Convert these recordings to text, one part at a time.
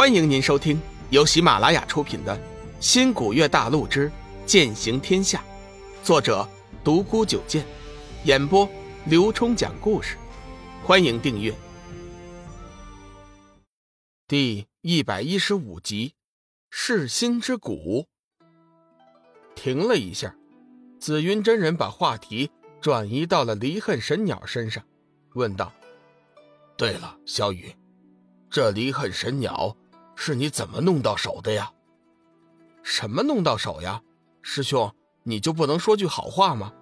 欢迎您收听由喜马拉雅出品的《新古月大陆之剑行天下》，作者独孤九剑，演播刘冲讲故事。欢迎订阅。第一百一十五集，噬心之谷。停了一下，紫云真人把话题转移到了离恨神鸟身上，问道：“对了，小雨，这离恨神鸟……”是你怎么弄到手的呀？什么弄到手呀？师兄，你就不能说句好话吗？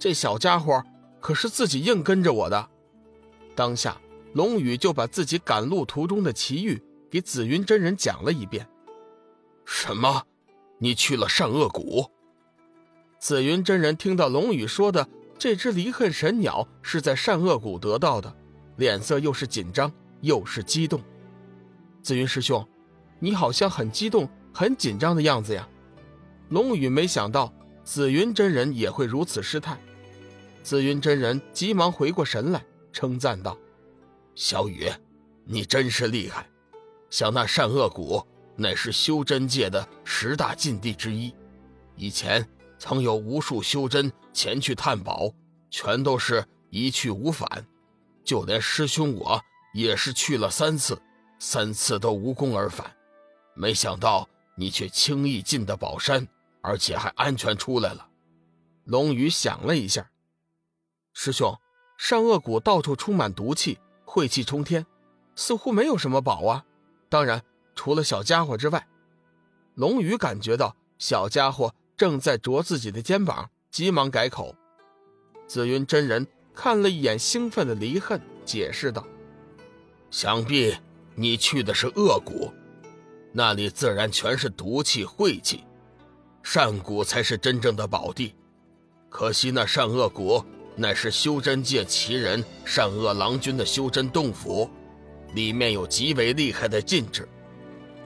这小家伙可是自己硬跟着我的。当下，龙宇就把自己赶路途中的奇遇给紫云真人讲了一遍。什么？你去了善恶谷？紫云真人听到龙宇说的这只离恨神鸟是在善恶谷得到的，脸色又是紧张又是激动。紫云师兄。你好像很激动、很紧张的样子呀！龙宇没想到紫云真人也会如此失态，紫云真人急忙回过神来，称赞道：“小雨，你真是厉害！想那善恶谷乃是修真界的十大禁地之一，以前曾有无数修真前去探宝，全都是一去无返。就连师兄我也是去了三次，三次都无功而返。”没想到你却轻易进的宝山，而且还安全出来了。龙宇想了一下，师兄，善恶谷到处充满毒气，晦气冲天，似乎没有什么宝啊。当然，除了小家伙之外。龙宇感觉到小家伙正在啄自己的肩膀，急忙改口。紫云真人看了一眼兴奋的离恨，解释道：“想必你去的是恶谷。”那里自然全是毒气晦气，善谷才是真正的宝地。可惜那善恶谷乃是修真界奇人善恶郎君的修真洞府，里面有极为厉害的禁制。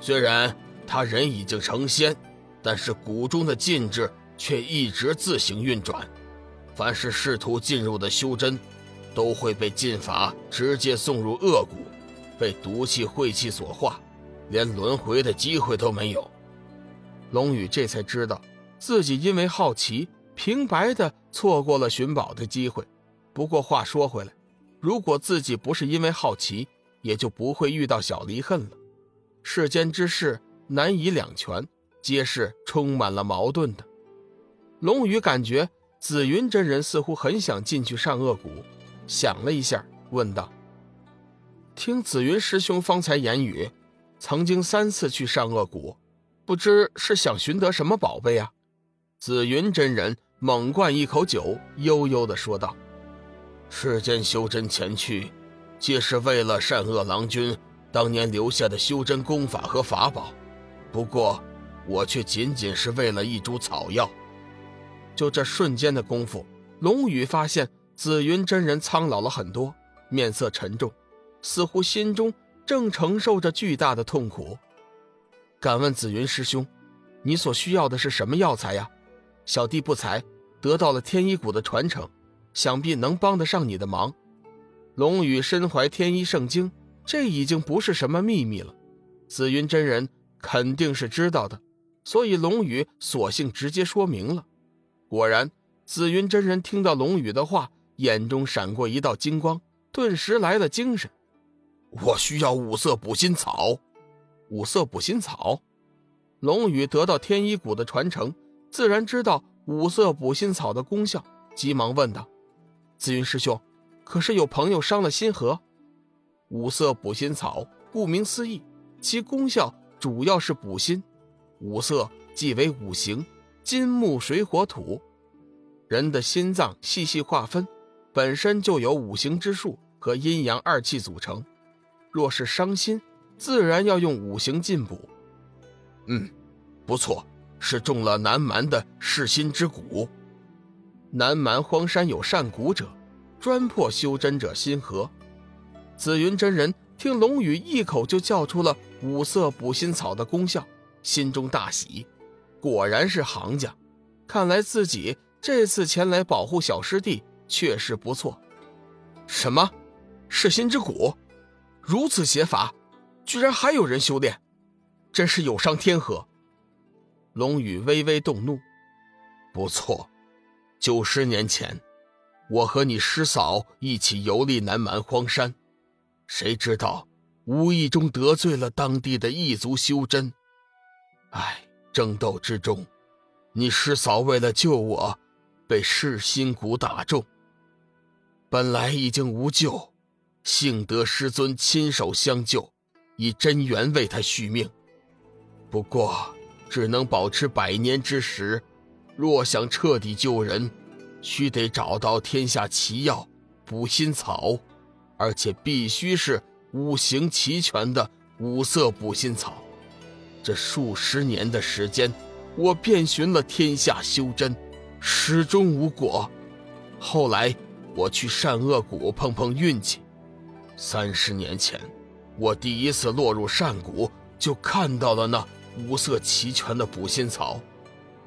虽然他人已经成仙，但是谷中的禁制却一直自行运转。凡是试图进入的修真，都会被禁法直接送入恶谷，被毒气晦气所化。连轮回的机会都没有，龙宇这才知道自己因为好奇，平白的错过了寻宝的机会。不过话说回来，如果自己不是因为好奇，也就不会遇到小离恨了。世间之事难以两全，皆是充满了矛盾的。龙宇感觉紫云真人似乎很想进去善恶谷，想了一下，问道：“听紫云师兄方才言语。”曾经三次去善恶谷，不知是想寻得什么宝贝啊？紫云真人猛灌一口酒，悠悠地说道：“世间修真前去，皆是为了善恶郎君当年留下的修真功法和法宝。不过，我却仅仅是为了一株草药。”就这瞬间的功夫，龙宇发现紫云真人苍老了很多，面色沉重，似乎心中……正承受着巨大的痛苦，敢问紫云师兄，你所需要的是什么药材呀？小弟不才得到了天一谷的传承，想必能帮得上你的忙。龙宇身怀天一圣经，这已经不是什么秘密了。紫云真人肯定是知道的，所以龙宇索性直接说明了。果然，紫云真人听到龙宇的话，眼中闪过一道金光，顿时来了精神。我需要五色补心草，五色补心草。龙宇得到天一谷的传承，自然知道五色补心草的功效，急忙问道：“紫云师兄，可是有朋友伤了心河？”五色补心草，顾名思义，其功效主要是补心。五色即为五行：金、木、水、火、土。人的心脏细细划分，本身就有五行之数和阴阳二气组成。若是伤心，自然要用五行进补。嗯，不错，是中了南蛮的噬心之蛊。南蛮荒山有善蛊者，专破修真者心河。紫云真人听龙宇一口就叫出了五色补心草的功效，心中大喜，果然是行家。看来自己这次前来保护小师弟确实不错。什么，噬心之蛊？如此邪法，居然还有人修炼！真是有伤天和。龙宇微微动怒，不错，九十年前，我和你师嫂一起游历南蛮荒山，谁知道无意中得罪了当地的异族修真。唉，争斗之中，你师嫂为了救我，被噬心蛊打中。本来已经无救，幸得师尊亲手相救，以真元为他续命。不过，只能保持百年之时。若想彻底救人，须得找到天下奇药补心草，而且必须是五行齐全的五色补心草。这数十年的时间，我遍寻了天下修真，始终无果。后来。我去善恶谷碰碰运气。三十年前，我第一次落入善谷，就看到了那五色齐全的补心草。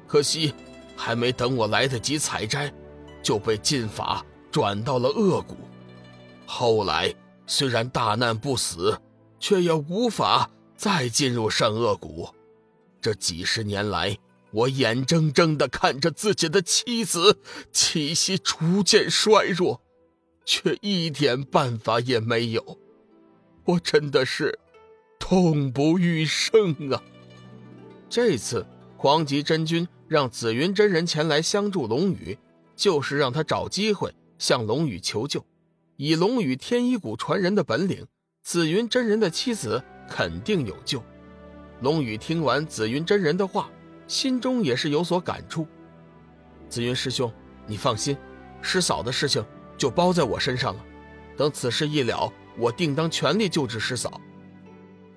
可惜，还没等我来得及采摘，就被禁法转到了恶谷。后来虽然大难不死，却也无法再进入善恶谷。这几十年来，我眼睁睁地看着自己的妻子气息逐渐衰弱，却一点办法也没有。我真的是痛不欲生啊！这次黄极真君让紫云真人前来相助龙宇，就是让他找机会向龙宇求救。以龙宇天一谷传人的本领，紫云真人的妻子肯定有救。龙宇听完紫云真人的话。心中也是有所感触。紫云师兄，你放心，师嫂的事情就包在我身上了。等此事一了，我定当全力救治师嫂。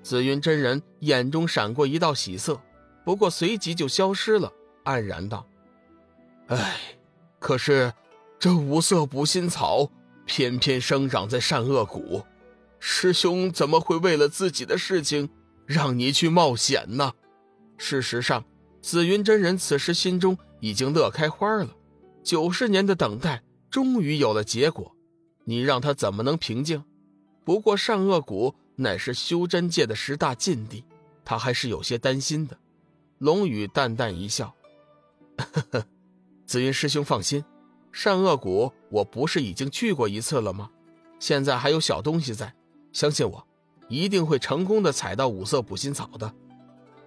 紫云真人眼中闪过一道喜色，不过随即就消失了，黯然道：“唉，可是这五色补心草偏偏生长在善恶谷，师兄怎么会为了自己的事情让你去冒险呢？事实上。”紫云真人此时心中已经乐开花了，九十年的等待终于有了结果，你让他怎么能平静？不过善恶谷乃是修真界的十大禁地，他还是有些担心的。龙宇淡淡一笑：“呵呵，紫云师兄放心，善恶谷我不是已经去过一次了吗？现在还有小东西在，相信我，一定会成功的采到五色补心草的。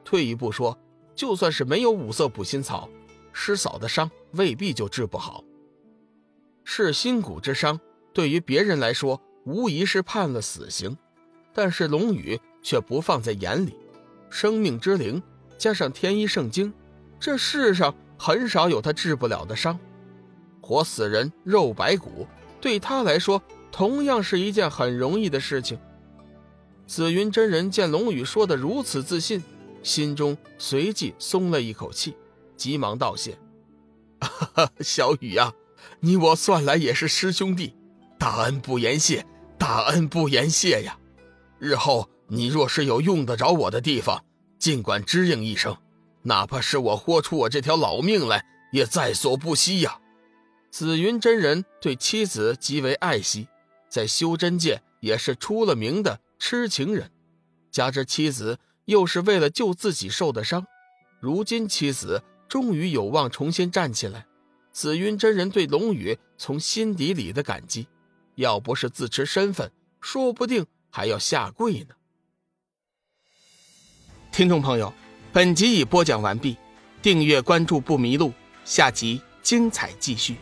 退一步说。”就算是没有五色补心草，师嫂的伤未必就治不好。噬心骨之伤，对于别人来说无疑是判了死刑，但是龙宇却不放在眼里。生命之灵加上天一圣经，这世上很少有他治不了的伤。活死人肉白骨，对他来说同样是一件很容易的事情。紫云真人见龙宇说的如此自信。心中随即松了一口气，急忙道谢：“ 小雨呀，你我算来也是师兄弟，大恩不言谢，大恩不言谢呀！日后你若是有用得着我的地方，尽管支应一声，哪怕是我豁出我这条老命来，也在所不惜呀！”紫云真人对妻子极为爱惜，在修真界也是出了名的痴情人，加之妻子。又是为了救自己受的伤，如今妻子终于有望重新站起来。紫云真人对龙宇从心底里的感激，要不是自持身份，说不定还要下跪呢。听众朋友，本集已播讲完毕，订阅关注不迷路，下集精彩继续。